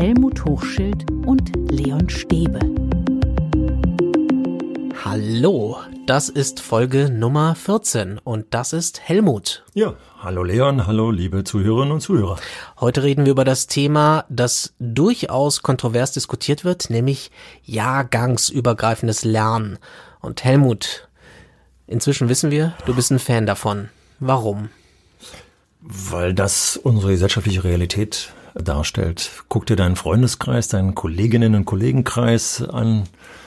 Helmut Hochschild und Leon Stäbe. Hallo, das ist Folge Nummer 14 und das ist Helmut. Ja, hallo Leon, hallo liebe Zuhörerinnen und Zuhörer. Heute reden wir über das Thema, das durchaus kontrovers diskutiert wird, nämlich jahrgangsübergreifendes Lernen. Und Helmut, inzwischen wissen wir, du bist ein Fan davon. Warum? Weil das unsere gesellschaftliche Realität darstellt. Guck dir deinen Freundeskreis, deinen Kolleginnen und Kollegenkreis an.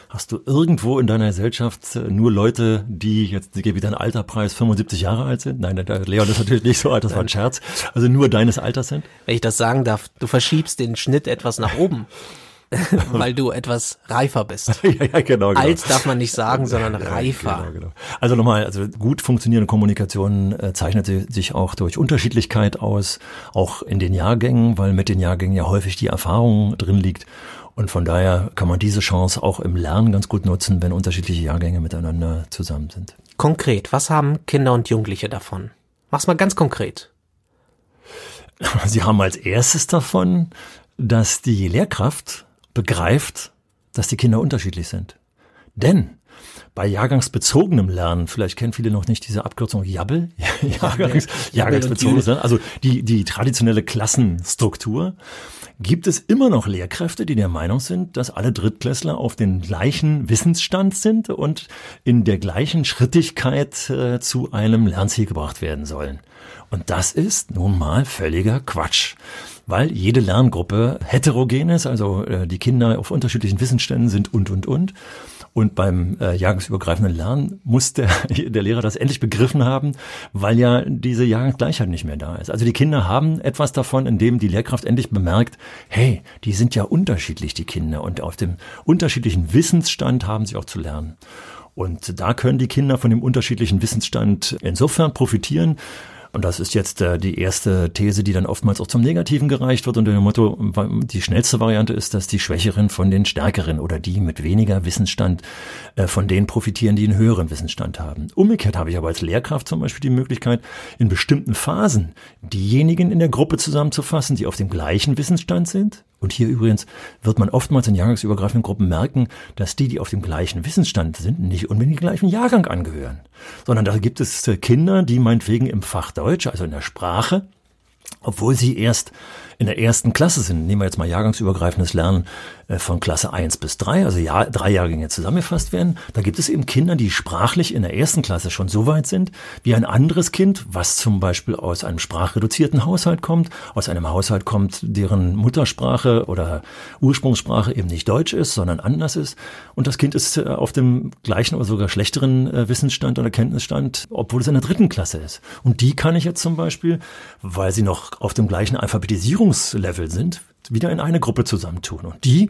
Hast du irgendwo in deiner Gesellschaft nur Leute, die jetzt, ich gebe wieder einen Alterpreis, 75 Jahre alt sind? Nein, der Leon ist natürlich nicht so alt, das war ein Scherz. Also nur deines Alters sind? Wenn ich das sagen darf, du verschiebst den Schnitt etwas nach oben. weil du etwas reifer bist. ja, ja, genau, genau. Alt darf man nicht sagen, sondern ja, reifer. Genau, genau. Also nochmal, also gut funktionierende Kommunikation äh, zeichnet sich auch durch Unterschiedlichkeit aus, auch in den Jahrgängen, weil mit den Jahrgängen ja häufig die Erfahrung drin liegt. Und von daher kann man diese Chance auch im Lernen ganz gut nutzen, wenn unterschiedliche Jahrgänge miteinander zusammen sind. Konkret, was haben Kinder und Jugendliche davon? Mach's mal ganz konkret. Sie haben als erstes davon, dass die Lehrkraft begreift, dass die Kinder unterschiedlich sind. Denn bei jahrgangsbezogenem Lernen, vielleicht kennen viele noch nicht diese Abkürzung Jabbel, Jahrgangs, jahrgangsbezogenes Lernen, also die, die traditionelle Klassenstruktur, gibt es immer noch Lehrkräfte, die der Meinung sind, dass alle Drittklässler auf den gleichen Wissensstand sind und in der gleichen Schrittigkeit äh, zu einem Lernziel gebracht werden sollen. Und das ist nun mal völliger Quatsch weil jede Lerngruppe heterogen ist, also äh, die Kinder auf unterschiedlichen Wissensständen sind und, und, und. Und beim äh, jahrgangsübergreifenden Lernen muss der, der Lehrer das endlich begriffen haben, weil ja diese Jahrgangsgleichheit nicht mehr da ist. Also die Kinder haben etwas davon, indem die Lehrkraft endlich bemerkt, hey, die sind ja unterschiedlich, die Kinder. Und auf dem unterschiedlichen Wissensstand haben sie auch zu lernen. Und da können die Kinder von dem unterschiedlichen Wissensstand insofern profitieren, und das ist jetzt äh, die erste These, die dann oftmals auch zum Negativen gereicht wird unter dem Motto, die schnellste Variante ist, dass die Schwächeren von den Stärkeren oder die mit weniger Wissensstand äh, von denen profitieren, die einen höheren Wissensstand haben. Umgekehrt habe ich aber als Lehrkraft zum Beispiel die Möglichkeit, in bestimmten Phasen diejenigen in der Gruppe zusammenzufassen, die auf dem gleichen Wissensstand sind und hier übrigens wird man oftmals in jahrgangsübergreifenden Gruppen merken, dass die, die auf dem gleichen Wissensstand sind, nicht unbedingt den gleichen Jahrgang angehören. Sondern da gibt es äh, Kinder, die meinetwegen im Fach Deutsch, also in der Sprache, obwohl sie erst in der ersten Klasse sind, nehmen wir jetzt mal jahrgangsübergreifendes Lernen von Klasse 1 bis 3, also Jahr, drei Jahrgänge zusammengefasst werden, da gibt es eben Kinder, die sprachlich in der ersten Klasse schon so weit sind, wie ein anderes Kind, was zum Beispiel aus einem sprachreduzierten Haushalt kommt, aus einem Haushalt kommt, deren Muttersprache oder Ursprungssprache eben nicht Deutsch ist, sondern anders ist. Und das Kind ist äh, auf dem gleichen oder sogar schlechteren äh, Wissensstand oder Kenntnisstand, obwohl es in der dritten Klasse ist. Und die kann ich jetzt zum Beispiel, weil sie noch auf dem gleichen Alphabetisierungslevel sind, wieder in eine Gruppe zusammentun. Und die,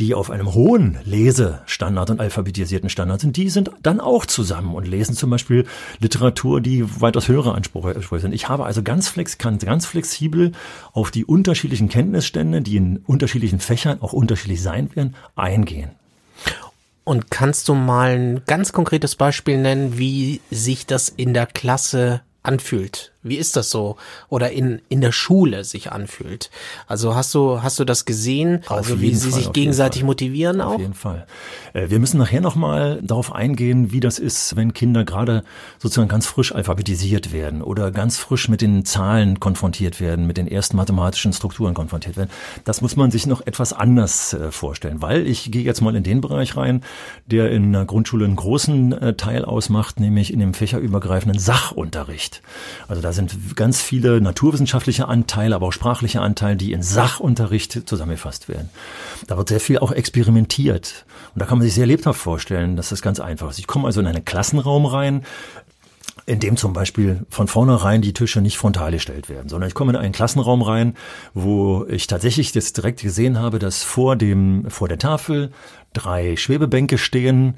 die auf einem hohen Lesestandard und alphabetisierten Standard sind, die sind dann auch zusammen und lesen zum Beispiel Literatur, die weitaus höhere Ansprüche sind. Ich habe also ganz flex, kann ganz flexibel auf die unterschiedlichen Kenntnisstände, die in unterschiedlichen Fächern auch unterschiedlich sein werden, eingehen. Und kannst du mal ein ganz konkretes Beispiel nennen, wie sich das in der Klasse anfühlt? Wie ist das so? Oder in, in der Schule sich anfühlt? Also hast du, hast du das gesehen? Auf also wie sie Fall, sich gegenseitig motivieren auch? Auf jeden Fall. Äh, wir müssen nachher nochmal darauf eingehen, wie das ist, wenn Kinder gerade sozusagen ganz frisch alphabetisiert werden oder ganz frisch mit den Zahlen konfrontiert werden, mit den ersten mathematischen Strukturen konfrontiert werden. Das muss man sich noch etwas anders äh, vorstellen, weil ich gehe jetzt mal in den Bereich rein, der in der Grundschule einen großen äh, Teil ausmacht, nämlich in dem fächerübergreifenden Sachunterricht. Also da sind ganz viele naturwissenschaftliche Anteile, aber auch sprachliche Anteile, die in Sachunterricht zusammengefasst werden. Da wird sehr viel auch experimentiert. Und da kann man sich sehr lebhaft vorstellen, dass das ganz einfach ist. Ich komme also in einen Klassenraum rein, in dem zum Beispiel von vornherein die Tische nicht frontal gestellt werden, sondern ich komme in einen Klassenraum rein, wo ich tatsächlich das direkt gesehen habe, dass vor dem, vor der Tafel drei Schwebebänke stehen,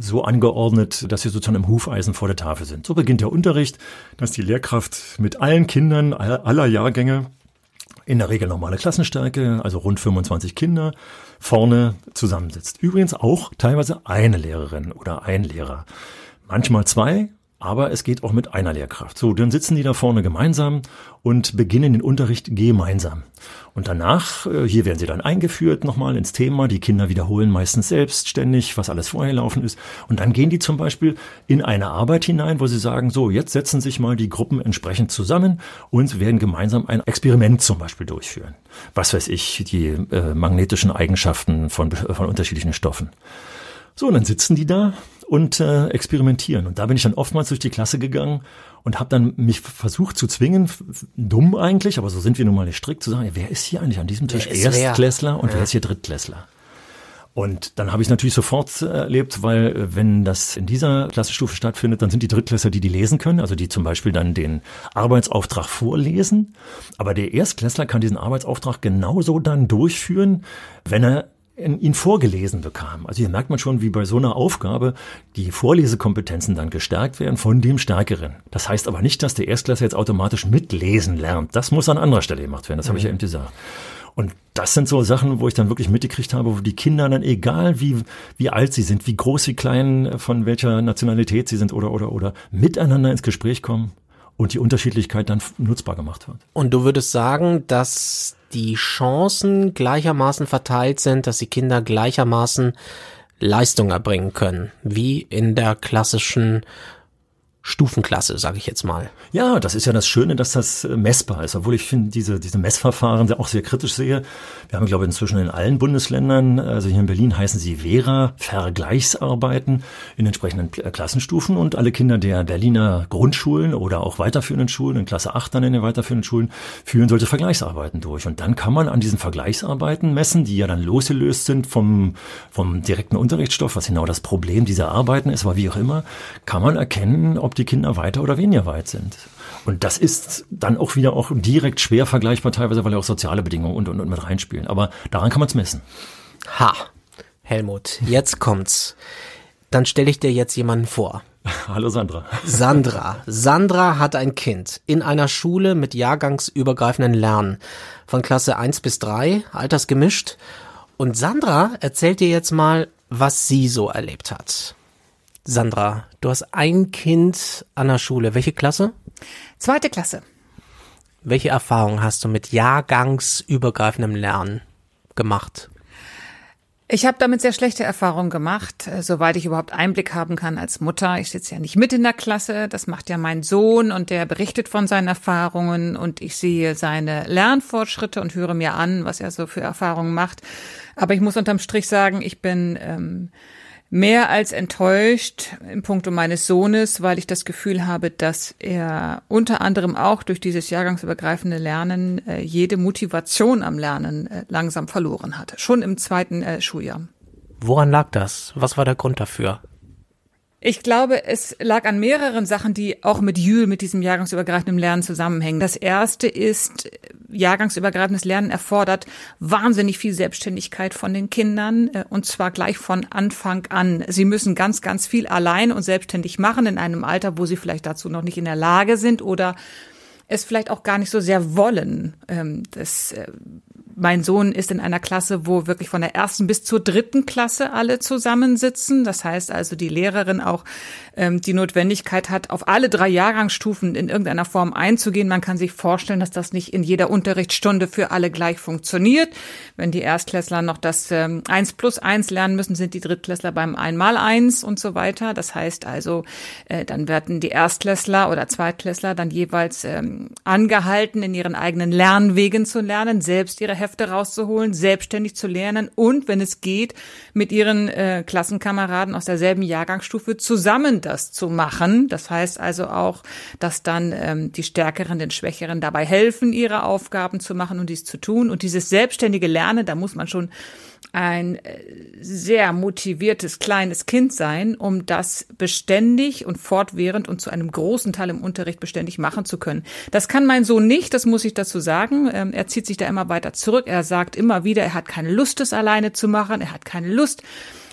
so angeordnet, dass sie sozusagen im Hufeisen vor der Tafel sind. So beginnt der Unterricht, dass die Lehrkraft mit allen Kindern aller Jahrgänge in der Regel normale Klassenstärke, also rund 25 Kinder, vorne zusammensitzt. Übrigens auch teilweise eine Lehrerin oder ein Lehrer. Manchmal zwei, aber es geht auch mit einer Lehrkraft. So, dann sitzen die da vorne gemeinsam und beginnen den Unterricht gemeinsam. Und danach, äh, hier werden sie dann eingeführt nochmal ins Thema. Die Kinder wiederholen meistens selbstständig, was alles vorher laufen ist. Und dann gehen die zum Beispiel in eine Arbeit hinein, wo sie sagen, so, jetzt setzen sich mal die Gruppen entsprechend zusammen und werden gemeinsam ein Experiment zum Beispiel durchführen. Was weiß ich, die äh, magnetischen Eigenschaften von, von unterschiedlichen Stoffen. So, und dann sitzen die da und äh, experimentieren. Und da bin ich dann oftmals durch die Klasse gegangen und habe dann mich versucht zu zwingen, dumm eigentlich, aber so sind wir nun mal nicht strikt, zu sagen, wer ist hier eigentlich an diesem Tisch Erstklässler und ja. wer ist hier Drittklässler? Und dann habe ich natürlich sofort erlebt, weil äh, wenn das in dieser Klassenstufe stattfindet, dann sind die Drittklässler, die die lesen können, also die zum Beispiel dann den Arbeitsauftrag vorlesen. Aber der Erstklässler kann diesen Arbeitsauftrag genauso dann durchführen, wenn er ihn vorgelesen bekam. Also hier merkt man schon, wie bei so einer Aufgabe die Vorlesekompetenzen dann gestärkt werden von dem Stärkeren. Das heißt aber nicht, dass der Erstklässler jetzt automatisch mitlesen lernt. Das muss an anderer Stelle gemacht werden. Das mhm. habe ich ja mhm. eben gesagt. Und das sind so Sachen, wo ich dann wirklich mitgekriegt habe, wo die Kinder dann, egal wie, wie alt sie sind, wie groß, wie klein, von welcher Nationalität sie sind oder, oder, oder, miteinander ins Gespräch kommen und die Unterschiedlichkeit dann nutzbar gemacht wird. Und du würdest sagen, dass die Chancen gleichermaßen verteilt sind, dass die Kinder gleichermaßen Leistung erbringen können, wie in der klassischen Stufenklasse, sage ich jetzt mal. Ja, das ist ja das Schöne, dass das äh, messbar ist, obwohl ich finde diese diese Messverfahren auch sehr kritisch sehe. Wir haben glaube ich inzwischen in allen Bundesländern, also hier in Berlin heißen sie Vera Vergleichsarbeiten in entsprechenden äh, Klassenstufen und alle Kinder der Berliner Grundschulen oder auch weiterführenden Schulen in Klasse 8 dann in den weiterführenden Schulen führen solche Vergleichsarbeiten durch und dann kann man an diesen Vergleichsarbeiten messen, die ja dann losgelöst sind vom vom direkten Unterrichtsstoff, was genau das Problem dieser Arbeiten ist, aber wie auch immer, kann man erkennen, ob ob die Kinder weiter oder weniger weit sind. Und das ist dann auch wieder auch direkt schwer vergleichbar teilweise, weil ja auch soziale Bedingungen und, und, und mit reinspielen. Aber daran kann man es messen. Ha, Helmut, jetzt kommt's. Dann stelle ich dir jetzt jemanden vor. Hallo Sandra. Sandra. Sandra hat ein Kind in einer Schule mit jahrgangsübergreifenden Lernen von Klasse 1 bis 3, altersgemischt. Und Sandra erzählt dir jetzt mal, was sie so erlebt hat. Sandra, du hast ein Kind an der Schule. Welche Klasse? Zweite Klasse. Welche Erfahrungen hast du mit jahrgangsübergreifendem Lernen gemacht? Ich habe damit sehr schlechte Erfahrungen gemacht, äh, soweit ich überhaupt Einblick haben kann als Mutter. Ich sitze ja nicht mit in der Klasse, das macht ja mein Sohn und der berichtet von seinen Erfahrungen und ich sehe seine Lernfortschritte und höre mir an, was er so für Erfahrungen macht. Aber ich muss unterm Strich sagen, ich bin ähm, mehr als enttäuscht im Punkto meines Sohnes, weil ich das Gefühl habe, dass er unter anderem auch durch dieses jahrgangsübergreifende Lernen äh, jede Motivation am Lernen äh, langsam verloren hatte, schon im zweiten äh, Schuljahr. Woran lag das? Was war der Grund dafür? Ich glaube, es lag an mehreren Sachen, die auch mit Jül, mit diesem jahrgangsübergreifenden Lernen zusammenhängen. Das erste ist, jahrgangsübergreifendes Lernen erfordert wahnsinnig viel Selbstständigkeit von den Kindern äh, und zwar gleich von Anfang an. Sie müssen ganz, ganz viel allein und selbstständig machen in einem Alter, wo sie vielleicht dazu noch nicht in der Lage sind oder es vielleicht auch gar nicht so sehr wollen. Ähm, das äh, mein Sohn ist in einer Klasse, wo wirklich von der ersten bis zur dritten Klasse alle zusammensitzen. Das heißt also, die Lehrerin auch ähm, die Notwendigkeit hat, auf alle drei Jahrgangsstufen in irgendeiner Form einzugehen. Man kann sich vorstellen, dass das nicht in jeder Unterrichtsstunde für alle gleich funktioniert. Wenn die Erstklässler noch das ähm, 1 plus 1 lernen müssen, sind die Drittklässler beim einmal eins und so weiter. Das heißt also, äh, dann werden die Erstklässler oder Zweitklässler dann jeweils ähm, angehalten, in ihren eigenen Lernwegen zu lernen, selbst ihre Hefte rauszuholen, selbstständig zu lernen und, wenn es geht, mit ihren äh, Klassenkameraden aus derselben Jahrgangsstufe zusammen das zu machen. Das heißt also auch, dass dann ähm, die Stärkeren den Schwächeren dabei helfen, ihre Aufgaben zu machen und dies zu tun. Und dieses selbstständige Lernen, da muss man schon ein äh, sehr motiviertes kleines Kind sein, um das beständig und fortwährend und zu einem großen Teil im Unterricht beständig machen zu können. Das kann mein Sohn nicht, das muss ich dazu sagen. Ähm, er zieht sich da immer weiter zurück. Er sagt immer wieder, er hat keine Lust, es alleine zu machen. Er hat keine Lust,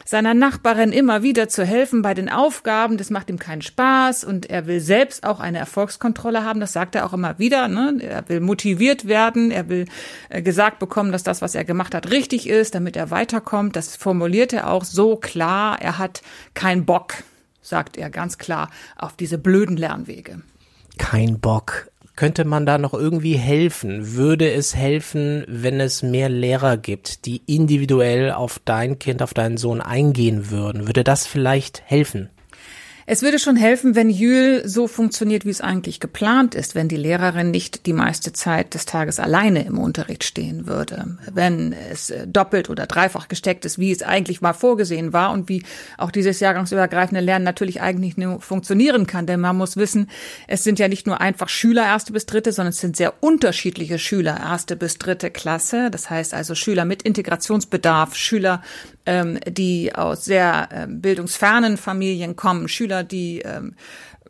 seiner Nachbarin immer wieder zu helfen bei den Aufgaben. Das macht ihm keinen Spaß und er will selbst auch eine Erfolgskontrolle haben. Das sagt er auch immer wieder. Ne? Er will motiviert werden. Er will äh, gesagt bekommen, dass das, was er gemacht hat, richtig ist, damit er weiterkommt. Das formuliert er auch so klar. Er hat keinen Bock sagt er ganz klar, auf diese blöden Lernwege. Kein Bock. Könnte man da noch irgendwie helfen? Würde es helfen, wenn es mehr Lehrer gibt, die individuell auf dein Kind, auf deinen Sohn eingehen würden? Würde das vielleicht helfen? Es würde schon helfen, wenn Jül so funktioniert, wie es eigentlich geplant ist, wenn die Lehrerin nicht die meiste Zeit des Tages alleine im Unterricht stehen würde, wenn es äh, doppelt oder dreifach gesteckt ist, wie es eigentlich mal vorgesehen war und wie auch dieses jahrgangsübergreifende Lernen natürlich eigentlich nur funktionieren kann. Denn man muss wissen, es sind ja nicht nur einfach Schüler erste bis dritte, sondern es sind sehr unterschiedliche Schüler erste bis dritte Klasse. Das heißt also Schüler mit Integrationsbedarf, Schüler, ähm, die aus sehr ähm, bildungsfernen Familien kommen, Schüler, die ähm,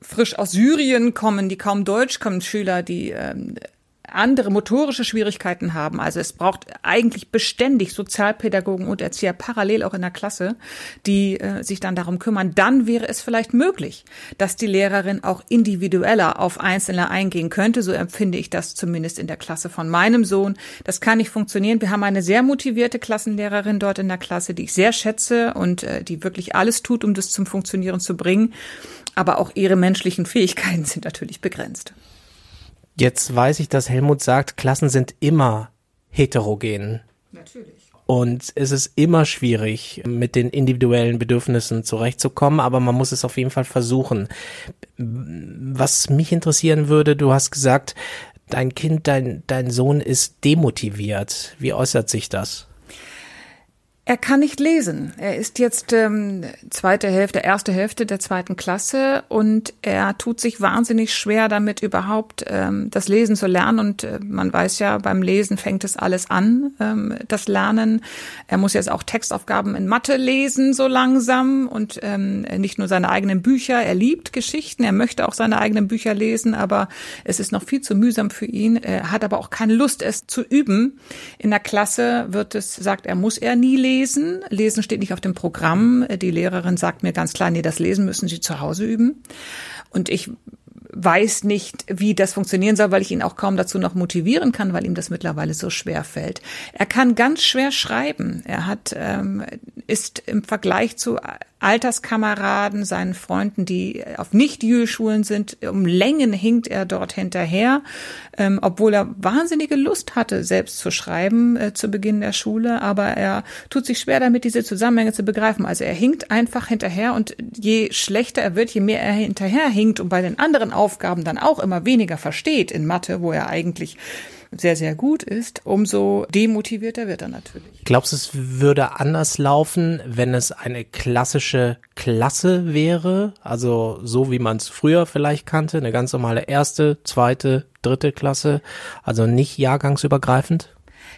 frisch aus Syrien kommen, die kaum Deutsch kommen, Schüler, die ähm, andere motorische Schwierigkeiten haben. Also es braucht eigentlich beständig Sozialpädagogen und Erzieher parallel auch in der Klasse, die äh, sich dann darum kümmern. Dann wäre es vielleicht möglich, dass die Lehrerin auch individueller auf Einzelne eingehen könnte. So empfinde ich das zumindest in der Klasse von meinem Sohn. Das kann nicht funktionieren. Wir haben eine sehr motivierte Klassenlehrerin dort in der Klasse, die ich sehr schätze und äh, die wirklich alles tut, um das zum Funktionieren zu bringen. Aber auch ihre menschlichen Fähigkeiten sind natürlich begrenzt. Jetzt weiß ich, dass Helmut sagt, Klassen sind immer heterogen. Natürlich. Und es ist immer schwierig, mit den individuellen Bedürfnissen zurechtzukommen, aber man muss es auf jeden Fall versuchen. Was mich interessieren würde, du hast gesagt, dein Kind, dein, dein Sohn ist demotiviert. Wie äußert sich das? Er kann nicht lesen. Er ist jetzt ähm, zweite Hälfte, erste Hälfte der zweiten Klasse und er tut sich wahnsinnig schwer damit überhaupt ähm, das Lesen zu lernen. Und äh, man weiß ja, beim Lesen fängt es alles an, ähm, das Lernen. Er muss jetzt auch Textaufgaben in Mathe lesen so langsam und ähm, nicht nur seine eigenen Bücher. Er liebt Geschichten, er möchte auch seine eigenen Bücher lesen, aber es ist noch viel zu mühsam für ihn. Er hat aber auch keine Lust, es zu üben. In der Klasse wird es sagt, er muss er nie lesen lesen. Lesen steht nicht auf dem Programm. Die Lehrerin sagt mir ganz klar, nee, das Lesen müssen Sie zu Hause üben. Und ich weiß nicht, wie das funktionieren soll, weil ich ihn auch kaum dazu noch motivieren kann, weil ihm das mittlerweile so schwer fällt. Er kann ganz schwer schreiben. Er hat ähm, ist im Vergleich zu Alterskameraden, seinen Freunden, die auf Nicht-Jühl-Schulen sind, um Längen hinkt er dort hinterher, ähm, obwohl er wahnsinnige Lust hatte, selbst zu schreiben äh, zu Beginn der Schule, aber er tut sich schwer damit, diese Zusammenhänge zu begreifen. Also er hinkt einfach hinterher und je schlechter er wird, je mehr er hinterher hinkt und bei den anderen Aufgaben dann auch immer weniger versteht in Mathe, wo er eigentlich sehr, sehr gut ist, umso demotivierter wird er natürlich. Glaubst du, es würde anders laufen, wenn es eine klassische Klasse wäre? Also so wie man es früher vielleicht kannte, eine ganz normale erste, zweite, dritte Klasse, also nicht jahrgangsübergreifend?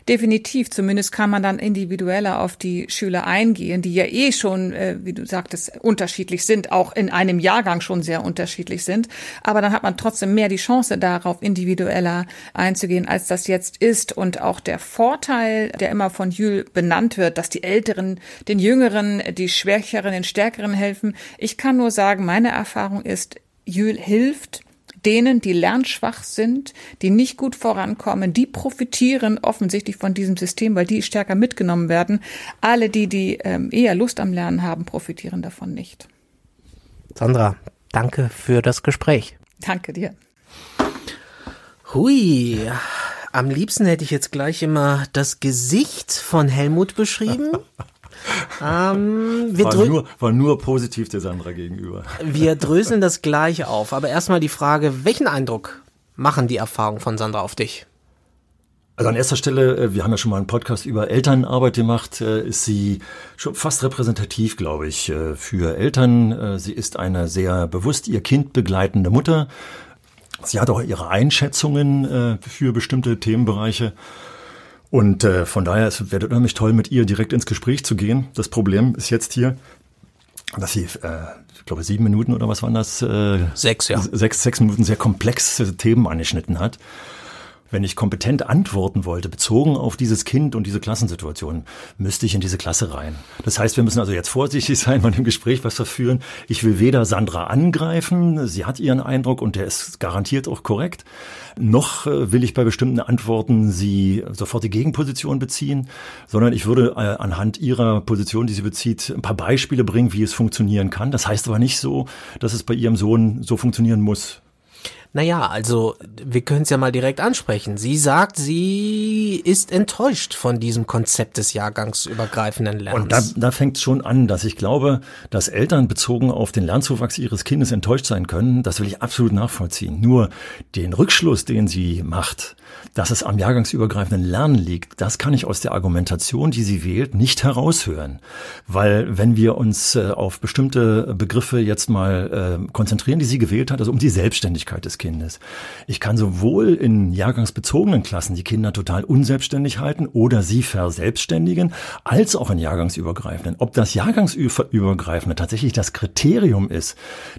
Definitiv, zumindest kann man dann individueller auf die Schüler eingehen, die ja eh schon, äh, wie du sagtest, unterschiedlich sind, auch in einem Jahrgang schon sehr unterschiedlich sind. Aber dann hat man trotzdem mehr die Chance darauf, individueller einzugehen, als das jetzt ist. Und auch der Vorteil, der immer von Jül benannt wird, dass die Älteren den Jüngeren, die Schwächeren den Stärkeren helfen. Ich kann nur sagen, meine Erfahrung ist, Jül hilft, denen, die lernschwach sind, die nicht gut vorankommen, die profitieren offensichtlich von diesem System, weil die stärker mitgenommen werden. Alle die, die ähm, eher Lust am Lernen haben, profitieren davon nicht. Sandra, danke für das Gespräch. Danke dir. Hui, am liebsten hätte ich jetzt gleich immer das Gesicht von Helmut beschrieben. Ähm, wir war, nur, war nur positiv der Sandra gegenüber. Wir dröseln das gleich auf, aber erstmal die Frage, welchen Eindruck machen die Erfahrungen von Sandra auf dich? Also an erster Stelle, äh, wir haben ja schon mal einen Podcast über Elternarbeit gemacht, äh, ist sie schon fast repräsentativ, glaube ich, äh, für Eltern. Sie ist eine sehr bewusst ihr Kind begleitende Mutter. Sie hat auch ihre Einschätzungen für bestimmte Themenbereiche. Und äh, von daher es wäre unheimlich toll, mit ihr direkt ins Gespräch zu gehen. Das Problem ist jetzt hier, dass sie, äh, ich glaube, sieben Minuten oder was waren das? Äh, sechs, ja. Sechs, sechs Minuten sehr komplexe Themen angeschnitten hat. Wenn ich kompetent antworten wollte, bezogen auf dieses Kind und diese Klassensituation, müsste ich in diese Klasse rein. Das heißt, wir müssen also jetzt vorsichtig sein bei dem Gespräch, was wir führen. Ich will weder Sandra angreifen, sie hat ihren Eindruck und der ist garantiert auch korrekt, noch äh, will ich bei bestimmten Antworten sie sofort die Gegenposition beziehen, sondern ich würde äh, anhand ihrer Position, die sie bezieht, ein paar Beispiele bringen, wie es funktionieren kann. Das heißt aber nicht so, dass es bei ihrem Sohn so funktionieren muss. Naja, also wir können es ja mal direkt ansprechen. Sie sagt, sie ist enttäuscht von diesem Konzept des jahrgangsübergreifenden Lernens. Und da, da fängt es schon an, dass ich glaube, dass Eltern bezogen auf den Lernzuwachs ihres Kindes enttäuscht sein können. Das will ich absolut nachvollziehen. Nur den Rückschluss, den sie macht, dass es am jahrgangsübergreifenden Lernen liegt, das kann ich aus der Argumentation, die sie wählt, nicht heraushören. Weil wenn wir uns äh, auf bestimmte Begriffe jetzt mal äh, konzentrieren, die sie gewählt hat, also um die Selbstständigkeit des Kindes. Ich kann sowohl in jahrgangsbezogenen Klassen die Kinder total unselbstständig halten oder sie verselbstständigen, als auch in jahrgangsübergreifenden. Ob das jahrgangsübergreifende tatsächlich das Kriterium ist,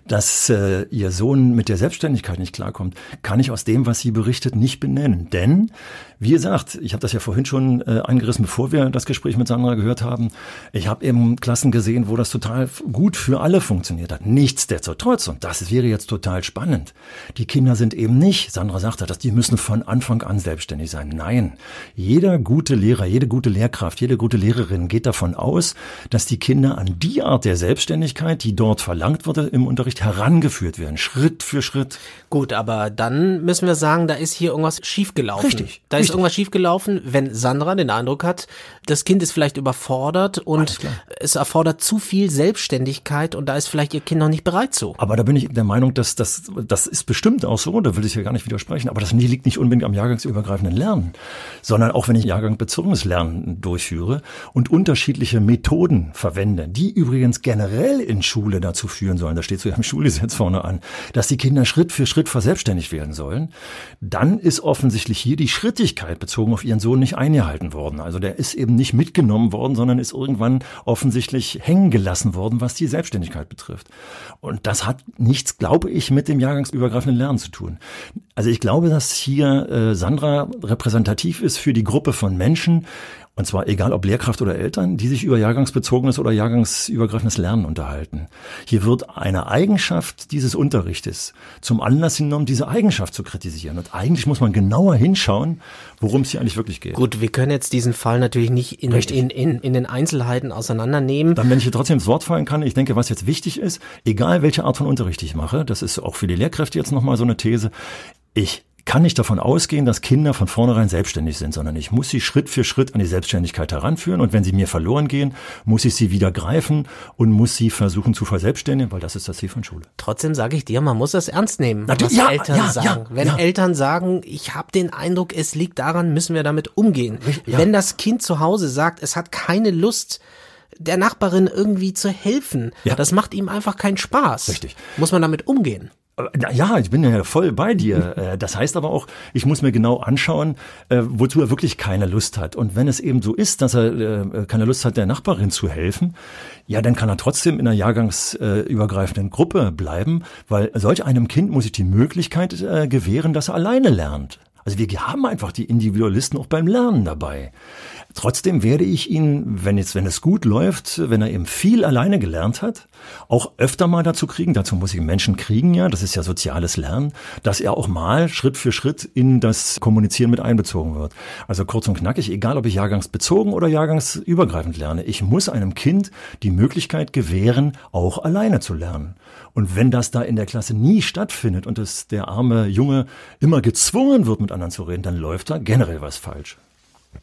dass äh, ihr Sohn mit der Selbstständigkeit nicht klarkommt, kann ich aus dem, was sie berichtet, nicht benennen. Denn, wie gesagt, ich habe das ja vorhin schon äh, eingerissen, bevor wir das Gespräch mit Sandra gehört haben, ich habe eben Klassen gesehen, wo das total gut für alle funktioniert hat. Nichtsdestotrotz, und das wäre jetzt total spannend, die Kinder sind eben nicht, Sandra sagte das, die müssen von Anfang an selbstständig sein. Nein, jeder gute Lehrer, jede gute Lehrkraft, jede gute Lehrerin geht davon aus, dass die Kinder an die Art der Selbstständigkeit, die dort verlangt wurde im Unterricht, herangeführt werden, Schritt für Schritt. Gut, aber dann müssen wir sagen, da ist hier irgendwas schiefgelaufen. Richtig. Da richtig. ist irgendwas schiefgelaufen, wenn Sandra den Eindruck hat, das Kind ist vielleicht überfordert und es erfordert zu viel Selbstständigkeit und da ist vielleicht ihr Kind noch nicht bereit zu. Aber da bin ich der Meinung, dass das, das ist bestimmt auch so, da will ich ja gar nicht widersprechen, aber das liegt nicht unbedingt am jahrgangsübergreifenden Lernen, sondern auch wenn ich jahrgangbezogenes Lernen durchführe und unterschiedliche Methoden verwende, die übrigens generell in Schule dazu führen sollen, da steht so ja im Schulgesetz vorne an, dass die Kinder Schritt für Schritt verselbstständigt werden sollen, dann ist offensichtlich hier die Schrittigkeit bezogen auf ihren Sohn nicht eingehalten worden. Also der ist eben nicht mitgenommen worden, sondern ist irgendwann offensichtlich hängen gelassen worden, was die Selbstständigkeit betrifft. Und das hat nichts, glaube ich, mit dem jahrgangsübergreifenden Lernen zu tun. Also ich glaube, dass hier äh, Sandra repräsentativ ist für die Gruppe von Menschen, und zwar egal ob Lehrkraft oder Eltern, die sich über jahrgangsbezogenes oder jahrgangsübergreifendes Lernen unterhalten. Hier wird eine Eigenschaft dieses Unterrichtes zum Anlass genommen, diese Eigenschaft zu kritisieren. Und eigentlich muss man genauer hinschauen, worum es hier eigentlich wirklich geht. Gut, wir können jetzt diesen Fall natürlich nicht in, in, in, in den Einzelheiten auseinandernehmen. Dann, wenn ich hier trotzdem ins Wort fallen kann, ich denke, was jetzt wichtig ist, egal welche Art von Unterricht ich mache, das ist auch für die Lehrkräfte jetzt nochmal so eine These, ich kann nicht davon ausgehen, dass Kinder von vornherein selbstständig sind, sondern ich muss sie Schritt für Schritt an die Selbstständigkeit heranführen und wenn sie mir verloren gehen, muss ich sie wieder greifen und muss sie versuchen zu verselbstständigen, weil das ist das Ziel von Schule. Trotzdem sage ich dir, man muss das ernst nehmen, Natürlich, was ja, Eltern ja, sagen. ja, Wenn. Eltern sagen, ich habe den Eindruck, es liegt daran, müssen wir damit umgehen. Wenn das Kind zu Hause sagt, es hat keine Lust, der Nachbarin irgendwie zu helfen, Ja. das macht ihm einfach keinen Spaß. Richtig. Muss man damit umgehen. Ja, ich bin ja voll bei dir. Äh, Das heißt aber auch, ich muss mir genau anschauen, äh, wozu er wirklich keine Lust hat. Und wenn es eben so ist, dass er äh, keine Lust hat, der Nachbarin zu helfen, ja, dann kann er trotzdem in einer jahrgangsübergreifenden Gruppe bleiben, weil solch einem Kind muss ich die Möglichkeit äh, gewähren, dass er alleine lernt. Also wir haben einfach die Individualisten auch beim Lernen dabei. Trotzdem werde ich ihn, wenn jetzt, wenn es gut läuft, wenn er eben viel alleine gelernt hat, auch öfter mal dazu kriegen, dazu muss ich Menschen kriegen ja, das ist ja soziales Lernen, dass er auch mal Schritt für Schritt in das Kommunizieren mit einbezogen wird. Also kurz und knackig, egal ob ich jahrgangsbezogen oder jahrgangsübergreifend lerne, ich muss einem Kind die Möglichkeit gewähren, auch alleine zu lernen. Und wenn das da in der Klasse nie stattfindet und es der arme Junge immer gezwungen wird, mit anderen zu reden, dann läuft da generell was falsch.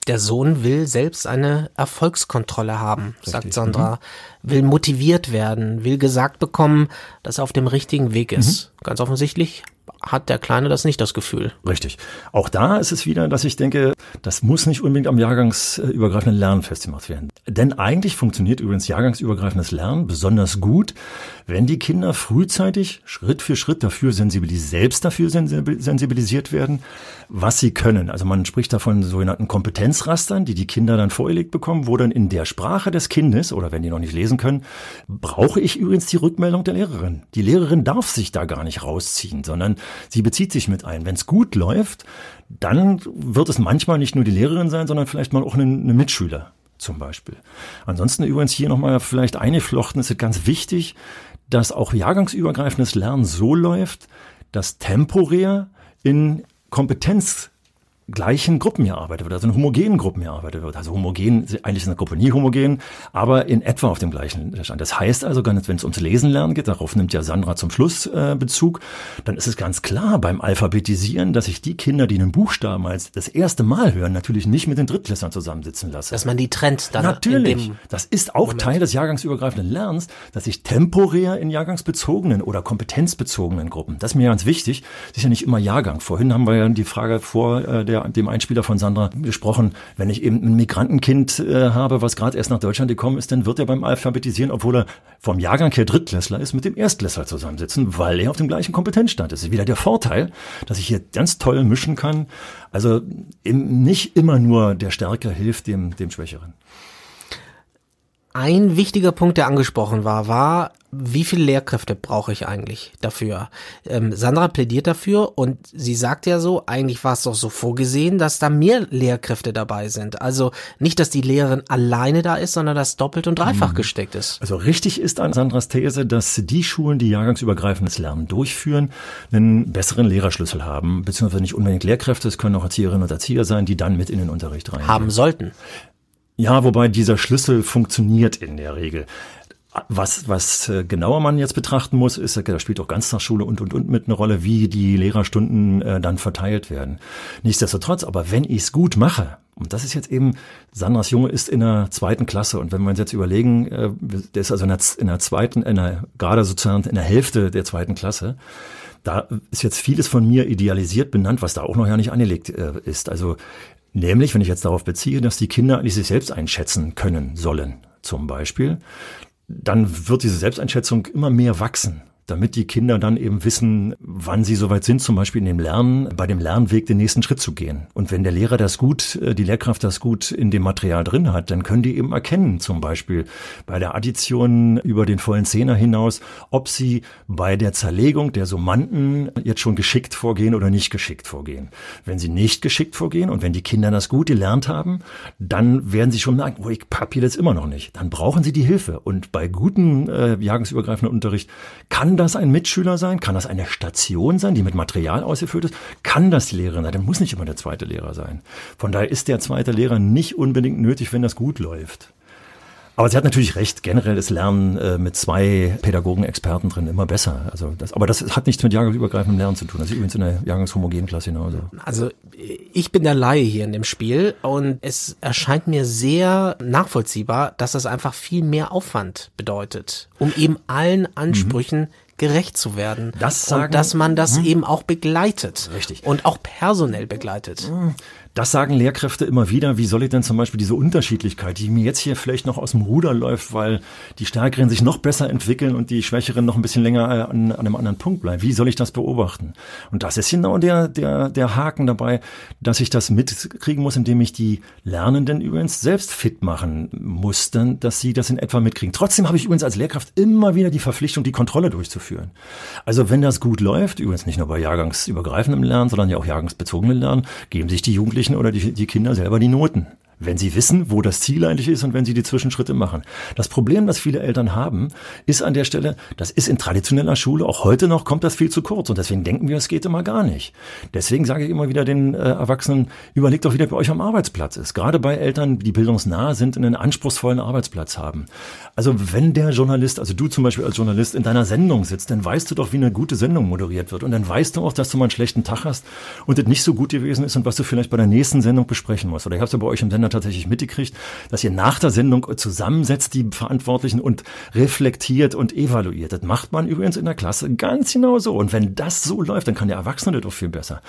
Der Sohn will selbst eine Erfolgskontrolle haben, sagt Sandra. Will motiviert werden, will gesagt bekommen, dass er auf dem richtigen Weg ist. Ganz offensichtlich hat der Kleine das nicht das Gefühl. Richtig. Auch da ist es wieder, dass ich denke, das muss nicht unbedingt am jahrgangsübergreifenden Lernen festgemacht werden. Denn eigentlich funktioniert übrigens jahrgangsübergreifendes Lernen besonders gut, wenn die Kinder frühzeitig Schritt für Schritt dafür sensibilisiert, selbst dafür sensibil- sensibilisiert werden, was sie können. Also man spricht da von sogenannten Kompetenzrastern, die die Kinder dann vorgelegt bekommen, wo dann in der Sprache des Kindes oder wenn die noch nicht lesen können, brauche ich übrigens die Rückmeldung der Lehrerin. Die Lehrerin darf sich da gar nicht rausziehen, sondern sie bezieht sich mit ein. Wenn es gut läuft, dann wird es manchmal nicht nur die Lehrerin sein, sondern vielleicht mal auch ein Mitschüler zum Beispiel. Ansonsten übrigens hier nochmal vielleicht eingeflochten, ist ganz wichtig, dass auch jahrgangsübergreifendes Lernen so läuft, dass temporär in Kompetenz gleichen Gruppen erarbeitet wird, also in homogenen Gruppen erarbeitet wird. Also homogen, eigentlich ist eine Gruppe nie homogen, aber in etwa auf dem gleichen Stand. Das heißt also, wenn es ums Lesen lernen geht, darauf nimmt ja Sandra zum Schluss äh, Bezug, dann ist es ganz klar beim Alphabetisieren, dass ich die Kinder, die einen Buchstaben als das erste Mal hören, natürlich nicht mit den Drittklässlern zusammensitzen lasse. Dass man die trennt dann. Natürlich. das ist auch Moment. Teil des jahrgangsübergreifenden Lernens, dass ich temporär in jahrgangsbezogenen oder kompetenzbezogenen Gruppen, das ist mir ganz wichtig, sicher nicht immer Jahrgang. Vorhin haben wir ja die Frage vor äh, der dem Einspieler von Sandra gesprochen, wenn ich eben ein Migrantenkind äh, habe, was gerade erst nach Deutschland gekommen ist, dann wird er beim Alphabetisieren, obwohl er vom Jahrgang her Drittklässler ist, mit dem Erstklässler zusammensitzen, weil er auf dem gleichen Kompetenzstand ist. Das ist wieder der Vorteil, dass ich hier ganz toll mischen kann. Also nicht immer nur der Stärker hilft dem, dem Schwächeren. Ein wichtiger Punkt, der angesprochen war, war, wie viele Lehrkräfte brauche ich eigentlich dafür? Ähm, Sandra plädiert dafür und sie sagt ja so, eigentlich war es doch so vorgesehen, dass da mehr Lehrkräfte dabei sind. Also nicht, dass die Lehrerin alleine da ist, sondern dass doppelt und dreifach mhm. gesteckt ist. Also richtig ist an Sandras These, dass die Schulen, die jahrgangsübergreifendes Lernen durchführen, einen besseren Lehrerschlüssel haben, beziehungsweise nicht unbedingt Lehrkräfte, es können auch Erzieherinnen und Erzieher sein, die dann mit in den Unterricht rein. Haben sollten. Ja, wobei dieser Schlüssel funktioniert in der Regel. Was, was äh, genauer man jetzt betrachten muss, ist, da spielt auch Ganztagsschule und, und, und mit eine Rolle, wie die Lehrerstunden äh, dann verteilt werden. Nichtsdestotrotz, aber wenn ich es gut mache, und das ist jetzt eben, Sandras Junge ist in der zweiten Klasse. Und wenn wir uns jetzt überlegen, äh, der ist also in der, in der zweiten, in der, gerade sozusagen in der Hälfte der zweiten Klasse, da ist jetzt vieles von mir idealisiert benannt, was da auch noch ja nicht angelegt äh, ist. Also Nämlich, wenn ich jetzt darauf beziehe, dass die Kinder sich selbst einschätzen können sollen, zum Beispiel, dann wird diese Selbsteinschätzung immer mehr wachsen damit die Kinder dann eben wissen, wann sie soweit sind, zum Beispiel in dem Lernen, bei dem Lernweg den nächsten Schritt zu gehen. Und wenn der Lehrer das gut, äh, die Lehrkraft das gut in dem Material drin hat, dann können die eben erkennen, zum Beispiel bei der Addition über den vollen Zehner hinaus, ob sie bei der Zerlegung der Summanden jetzt schon geschickt vorgehen oder nicht geschickt vorgehen. Wenn sie nicht geschickt vorgehen und wenn die Kinder das gut gelernt haben, dann werden sie schon merken, oh, ich kapiere das immer noch nicht. Dann brauchen sie die Hilfe. Und bei guten äh, jahrgangsübergreifenden Unterricht kann das ein Mitschüler sein? Kann das eine Station sein, die mit Material ausgefüllt ist? Kann das die Lehrerin sein? Dann muss nicht immer der zweite Lehrer sein. Von daher ist der zweite Lehrer nicht unbedingt nötig, wenn das gut läuft. Aber sie hat natürlich recht, generell ist Lernen äh, mit zwei Pädagogen, Experten drin immer besser. Also das, aber das hat nichts mit jahrgangsübergreifendem Lernen zu tun. Das ist übrigens in der jahrgangshomogenen Klasse genauso. Also ich bin der Laie hier in dem Spiel und es erscheint mir sehr nachvollziehbar, dass das einfach viel mehr Aufwand bedeutet, um eben allen Ansprüchen mhm gerecht zu werden. Das sagen, und dass man das hm. eben auch begleitet. Richtig. Und auch personell begleitet. Das sagen Lehrkräfte immer wieder. Wie soll ich denn zum Beispiel diese Unterschiedlichkeit, die mir jetzt hier vielleicht noch aus dem Ruder läuft, weil die Stärkeren sich noch besser entwickeln und die Schwächeren noch ein bisschen länger äh, an, an einem anderen Punkt bleiben? Wie soll ich das beobachten? Und das ist genau der, der, der Haken dabei, dass ich das mitkriegen muss, indem ich die Lernenden übrigens selbst fit machen muss, dann, dass sie das in etwa mitkriegen. Trotzdem habe ich übrigens als Lehrkraft immer wieder die Verpflichtung, die Kontrolle durchzuführen. Also wenn das gut läuft, übrigens nicht nur bei jahrgangsübergreifendem Lernen, sondern ja auch jahrgangsbezogenem Lernen, geben sich die Jugendlichen Jugendlichen oder die, die Kinder selber die Noten wenn sie wissen, wo das Ziel eigentlich ist und wenn sie die Zwischenschritte machen. Das Problem, das viele Eltern haben, ist an der Stelle, das ist in traditioneller Schule, auch heute noch kommt das viel zu kurz und deswegen denken wir, es geht immer gar nicht. Deswegen sage ich immer wieder den äh, Erwachsenen, überlegt doch, wie der bei euch am Arbeitsplatz ist. Gerade bei Eltern, die bildungsnah sind, einen anspruchsvollen Arbeitsplatz haben. Also wenn der Journalist, also du zum Beispiel als Journalist in deiner Sendung sitzt, dann weißt du doch, wie eine gute Sendung moderiert wird und dann weißt du auch, dass du mal einen schlechten Tag hast und das nicht so gut gewesen ist und was du vielleicht bei der nächsten Sendung besprechen musst. Oder ich habe es ja bei euch im Sender tatsächlich mitgekriegt, dass ihr nach der Sendung zusammensetzt, die Verantwortlichen und reflektiert und evaluiert. Das macht man übrigens in der Klasse ganz genau so. Und wenn das so läuft, dann kann der Erwachsene doch viel besser.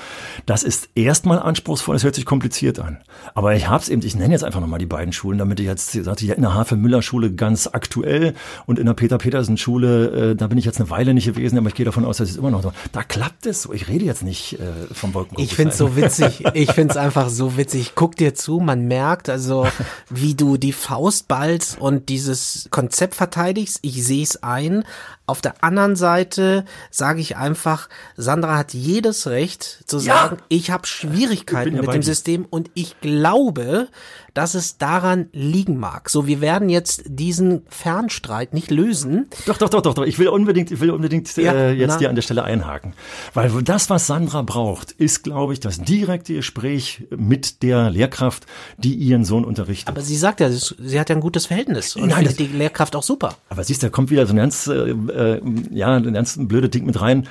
Das ist erstmal anspruchsvoll, das hört sich kompliziert an. Aber ich habe es eben, ich nenne jetzt einfach nochmal die beiden Schulen, damit ich jetzt sagte, ja, in der Hafe-Müller-Schule ganz aktuell und in der Peter-Petersen-Schule, äh, da bin ich jetzt eine Weile nicht gewesen, aber ich gehe davon aus, dass es immer noch so. Da klappt es so. Ich rede jetzt nicht äh, vom Wolken. Ich finde es so witzig. Ich finde es einfach so witzig. Guck dir zu, man merkt, gemerkt, also wie du die Faust ballst und dieses Konzept verteidigst. Ich sehe es ein. Auf der anderen Seite sage ich einfach, Sandra hat jedes Recht zu sagen, ja. ich habe Schwierigkeiten ja mit dem System und ich glaube, dass es daran liegen mag. So, wir werden jetzt diesen Fernstreit nicht lösen. Doch, doch, doch, doch, doch. Ich will unbedingt, ich will unbedingt ja, äh, jetzt na. dir an der Stelle einhaken. Weil das, was Sandra braucht, ist, glaube ich, das direkte Gespräch mit der Lehrkraft, die ihren Sohn unterrichtet. Aber sie sagt ja, sie hat ja ein gutes Verhältnis und Nein, findet die Lehrkraft auch super. Aber siehst du, da kommt wieder so ein ganz, äh, äh, ja, ein ganz blöde Ding mit rein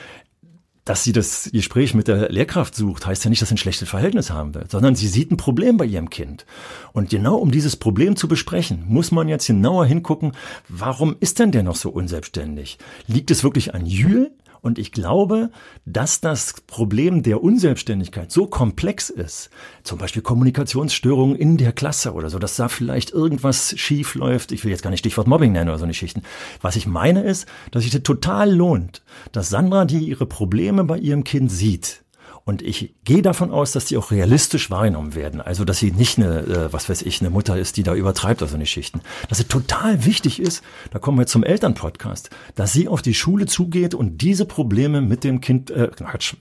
dass sie das Gespräch mit der Lehrkraft sucht, heißt ja nicht, dass sie ein schlechtes Verhältnis haben will, sondern sie sieht ein Problem bei ihrem Kind. Und genau um dieses Problem zu besprechen, muss man jetzt genauer hingucken, warum ist denn der noch so unselbstständig? Liegt es wirklich an Jül? Und ich glaube, dass das Problem der Unselbstständigkeit so komplex ist, zum Beispiel Kommunikationsstörungen in der Klasse oder so, dass da vielleicht irgendwas schief läuft. Ich will jetzt gar nicht Stichwort Mobbing nennen oder so eine Schichten. Was ich meine ist, dass sich das total lohnt, dass Sandra, die ihre Probleme bei ihrem Kind sieht, und ich gehe davon aus, dass die auch realistisch wahrgenommen werden. Also, dass sie nicht eine, äh, was weiß ich, eine Mutter ist, die da übertreibt oder so eine Schichten. Dass es total wichtig ist, da kommen wir zum Elternpodcast, dass sie auf die Schule zugeht und diese Probleme mit dem Kind, äh,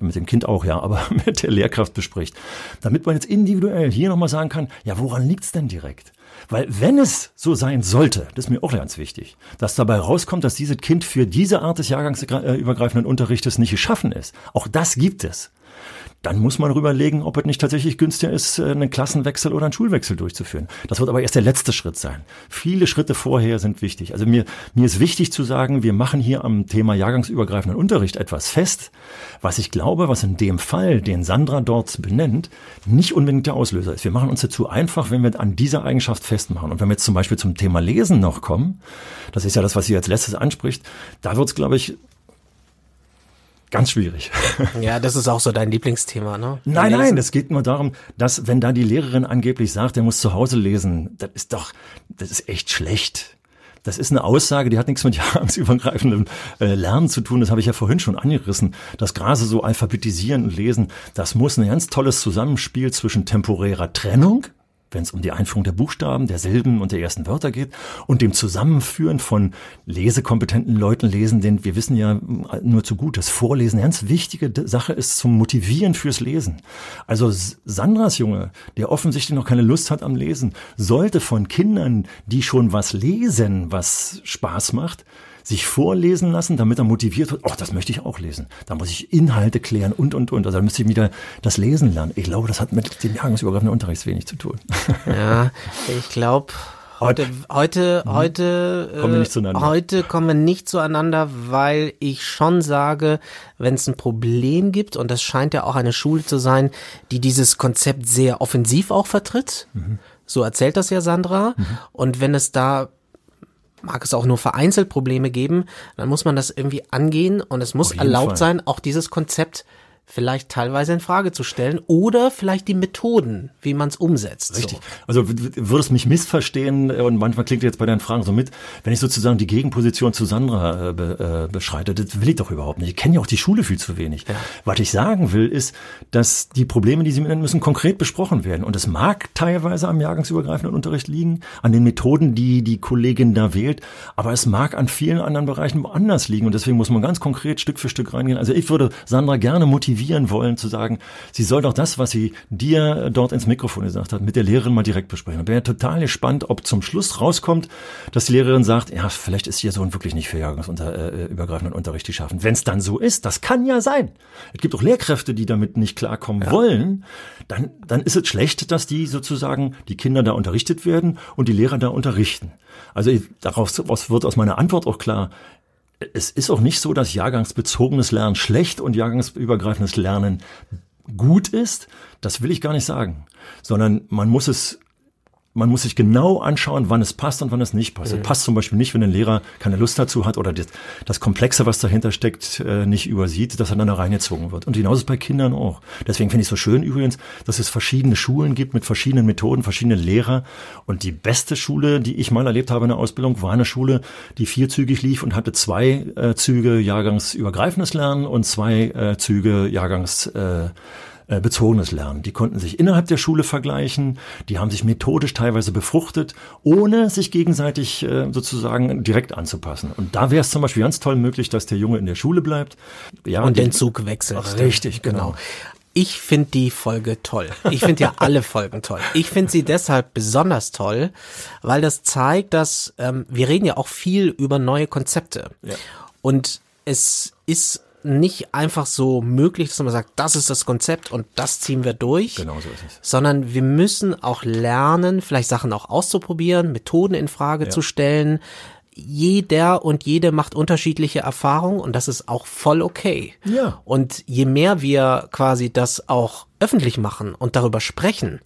mit dem Kind auch, ja, aber mit der Lehrkraft bespricht. Damit man jetzt individuell hier nochmal sagen kann, ja, woran liegt's denn direkt? Weil wenn es so sein sollte, das ist mir auch ganz wichtig, dass dabei rauskommt, dass dieses Kind für diese Art des jahrgangsübergreifenden Unterrichtes nicht geschaffen ist. Auch das gibt es dann muss man überlegen, ob es nicht tatsächlich günstiger ist, äh, einen Klassenwechsel oder einen Schulwechsel durchzuführen. Das wird aber erst der letzte Schritt sein. Viele Schritte vorher sind wichtig. Also mir, mir ist wichtig zu sagen, wir machen hier am Thema jahrgangsübergreifenden Unterricht etwas fest, was ich glaube, was in dem Fall, den Sandra dort benennt, nicht unbedingt der Auslöser ist. Wir machen uns dazu einfach, wenn wir an dieser Eigenschaft festmachen. Und wenn wir jetzt zum Beispiel zum Thema Lesen noch kommen, das ist ja das, was sie als letztes anspricht, da wird es, glaube ich, Ganz schwierig. Ja, das ist auch so dein Lieblingsthema, ne? Nein, nein, es geht nur darum, dass wenn da die Lehrerin angeblich sagt, er muss zu Hause lesen, das ist doch, das ist echt schlecht. Das ist eine Aussage, die hat nichts mit jahresübergreifendem äh, Lernen zu tun. Das habe ich ja vorhin schon angerissen. Das Grase so alphabetisieren und lesen, das muss ein ganz tolles Zusammenspiel zwischen temporärer Trennung wenn es um die Einführung der Buchstaben, der Silben und der ersten Wörter geht und dem Zusammenführen von lesekompetenten Leuten lesen, denn wir wissen ja nur zu gut, dass Vorlesen eine ganz wichtige Sache ist zum Motivieren fürs Lesen. Also Sandras Junge, der offensichtlich noch keine Lust hat am Lesen, sollte von Kindern, die schon was lesen, was Spaß macht, sich vorlesen lassen, damit er motiviert wird, ach, das möchte ich auch lesen. Da muss ich Inhalte klären und, und, und. Also da müsste ich wieder das Lesen lernen. Ich glaube, das hat mit dem jahrgangsübergreifenden Unterricht wenig zu tun. Ja, ich glaube, Heute, heute, mhm. heute, kommen wir nicht zueinander. heute kommen wir nicht zueinander, weil ich schon sage, wenn es ein Problem gibt, und das scheint ja auch eine Schule zu sein, die dieses Konzept sehr offensiv auch vertritt, mhm. so erzählt das ja Sandra, mhm. und wenn es da mag es auch nur vereinzelt Probleme geben, dann muss man das irgendwie angehen und es muss erlaubt Fall. sein, auch dieses Konzept vielleicht teilweise in Frage zu stellen oder vielleicht die Methoden, wie man es umsetzt. Richtig. So. Also würdest mich missverstehen und manchmal klingt jetzt bei deinen Fragen so mit, wenn ich sozusagen die Gegenposition zu Sandra äh, be, äh, beschreite, das will ich doch überhaupt nicht. Ich kenne ja auch die Schule viel zu wenig. Ja. Was ich sagen will, ist, dass die Probleme, die sie nennen müssen, konkret besprochen werden. Und es mag teilweise am jahrgangsübergreifenden Unterricht liegen, an den Methoden, die die Kollegin da wählt, aber es mag an vielen anderen Bereichen woanders liegen. Und deswegen muss man ganz konkret Stück für Stück reingehen. Also ich würde Sandra gerne motivieren, motivieren wollen, zu sagen, sie soll doch das, was sie dir dort ins Mikrofon gesagt hat, mit der Lehrerin mal direkt besprechen. Und bin ja total gespannt, ob zum Schluss rauskommt, dass die Lehrerin sagt, ja, vielleicht ist ihr Sohn wirklich nicht für jahrgangsübergreifenden Unterricht geschaffen. Wenn es dann so ist, das kann ja sein. Es gibt auch Lehrkräfte, die damit nicht klarkommen ja. wollen. Dann, dann ist es schlecht, dass die sozusagen, die Kinder da unterrichtet werden und die Lehrer da unterrichten. Also daraus wird aus meiner Antwort auch klar, es ist auch nicht so, dass jahrgangsbezogenes Lernen schlecht und jahrgangsübergreifendes Lernen gut ist. Das will ich gar nicht sagen, sondern man muss es man muss sich genau anschauen, wann es passt und wann es nicht passt. Mhm. Es passt zum Beispiel nicht, wenn ein Lehrer keine Lust dazu hat oder das, das Komplexe, was dahinter steckt, äh, nicht übersieht, dass er dann da reingezogen wird. Und genauso ist bei Kindern auch. Deswegen finde ich es so schön übrigens, dass es verschiedene Schulen gibt mit verschiedenen Methoden, verschiedene Lehrer. Und die beste Schule, die ich mal erlebt habe in der Ausbildung, war eine Schule, die vierzügig lief und hatte zwei äh, Züge jahrgangsübergreifendes Lernen und zwei äh, Züge Jahrgangs äh, äh, bezogenes Lernen. Die konnten sich innerhalb der Schule vergleichen, die haben sich methodisch teilweise befruchtet, ohne sich gegenseitig äh, sozusagen direkt anzupassen. Und da wäre es zum Beispiel ganz toll möglich, dass der Junge in der Schule bleibt. Ja, und den Zug wechselt. Richtig, genau. genau. Ich finde die Folge toll. Ich finde ja alle Folgen toll. Ich finde sie deshalb besonders toll, weil das zeigt, dass ähm, wir reden ja auch viel über neue Konzepte. Ja. Und es ist nicht einfach so möglich, dass man sagt, das ist das Konzept und das ziehen wir durch. Genau so ist es. Sondern wir müssen auch lernen, vielleicht Sachen auch auszuprobieren, Methoden in Frage ja. zu stellen. Jeder und jede macht unterschiedliche Erfahrungen und das ist auch voll okay. Ja. Und je mehr wir quasi das auch öffentlich machen und darüber sprechen,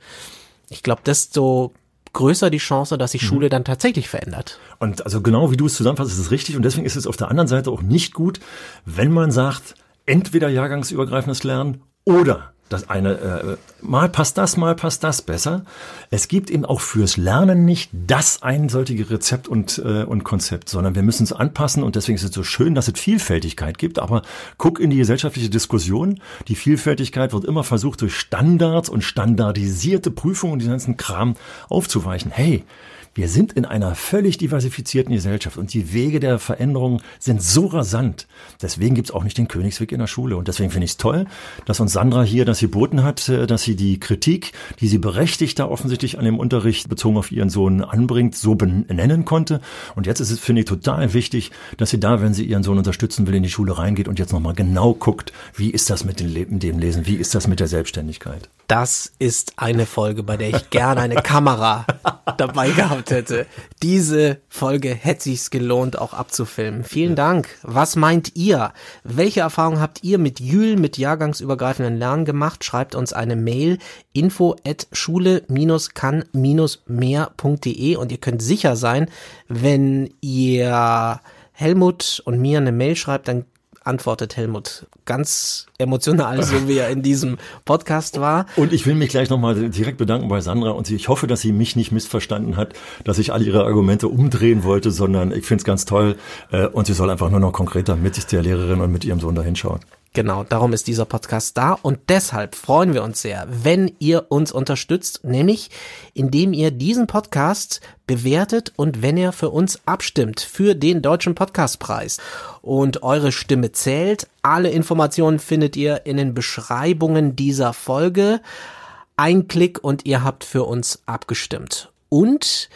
ich glaube, desto größer die Chance, dass sich mhm. Schule dann tatsächlich verändert. Und also genau wie du es zusammenfasst, ist es richtig. Und deswegen ist es auf der anderen Seite auch nicht gut, wenn man sagt, entweder jahrgangsübergreifendes Lernen oder das eine, äh, mal passt das, mal passt das besser. Es gibt eben auch fürs Lernen nicht das eindeutige Rezept und, äh, und Konzept, sondern wir müssen es anpassen und deswegen ist es so schön, dass es Vielfältigkeit gibt. Aber guck in die gesellschaftliche Diskussion. Die Vielfältigkeit wird immer versucht, durch Standards und standardisierte Prüfungen und diesen ganzen Kram aufzuweichen. Hey, wir sind in einer völlig diversifizierten Gesellschaft und die Wege der Veränderung sind so rasant. Deswegen gibt's auch nicht den Königsweg in der Schule. Und deswegen finde ich es toll, dass uns Sandra hier das geboten hat, äh, dass sie die Kritik, die sie berechtigt da offensichtlich an dem Unterricht bezogen auf ihren Sohn anbringt, so benennen konnte. Und jetzt ist es, finde ich, total wichtig, dass sie da, wenn sie ihren Sohn unterstützen will, in die Schule reingeht und jetzt nochmal genau guckt, wie ist das mit dem Lesen, wie ist das mit der Selbstständigkeit. Das ist eine Folge, bei der ich gerne eine Kamera dabei gehabt hätte. Diese Folge hätte sich's gelohnt, auch abzufilmen. Vielen Dank. Was meint ihr? Welche Erfahrungen habt ihr mit Jül, mit jahrgangsübergreifenden Lernen gemacht? Schreibt uns eine Mail info at schule-kann-mehr.de und ihr könnt sicher sein, wenn ihr Helmut und mir eine Mail schreibt, dann antwortet Helmut ganz emotional, so wie er in diesem Podcast war. Und ich will mich gleich nochmal direkt bedanken bei Sandra und ich hoffe, dass sie mich nicht missverstanden hat, dass ich all ihre Argumente umdrehen wollte, sondern ich finde es ganz toll äh, und sie soll einfach nur noch konkreter mit der Lehrerin und mit ihrem Sohn da hinschauen. Genau, darum ist dieser Podcast da und deshalb freuen wir uns sehr, wenn ihr uns unterstützt, nämlich indem ihr diesen Podcast bewertet und wenn ihr für uns abstimmt für den Deutschen Podcastpreis. Und eure Stimme zählt. Alle Informationen findet ihr in den Beschreibungen dieser Folge. Ein Klick und ihr habt für uns abgestimmt. Und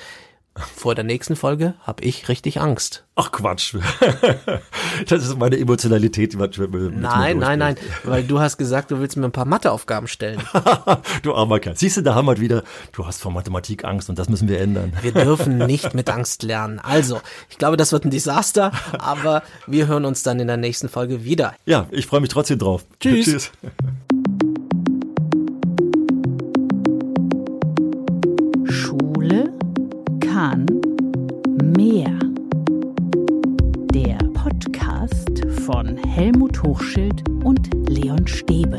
vor der nächsten Folge habe ich richtig Angst. Ach Quatsch. Das ist meine Emotionalität. Die mit, mit nein, nein, nein, weil du hast gesagt, du willst mir ein paar Matheaufgaben stellen. du armer Kerl. Siehst du, da haben wir wieder, du hast vor Mathematik Angst und das müssen wir ändern. Wir dürfen nicht mit Angst lernen. Also, ich glaube, das wird ein Desaster, aber wir hören uns dann in der nächsten Folge wieder. Ja, ich freue mich trotzdem drauf. Tschüss. Tschüss. Kahn mehr. Der Podcast von Helmut Hochschild und Leon Stäbe.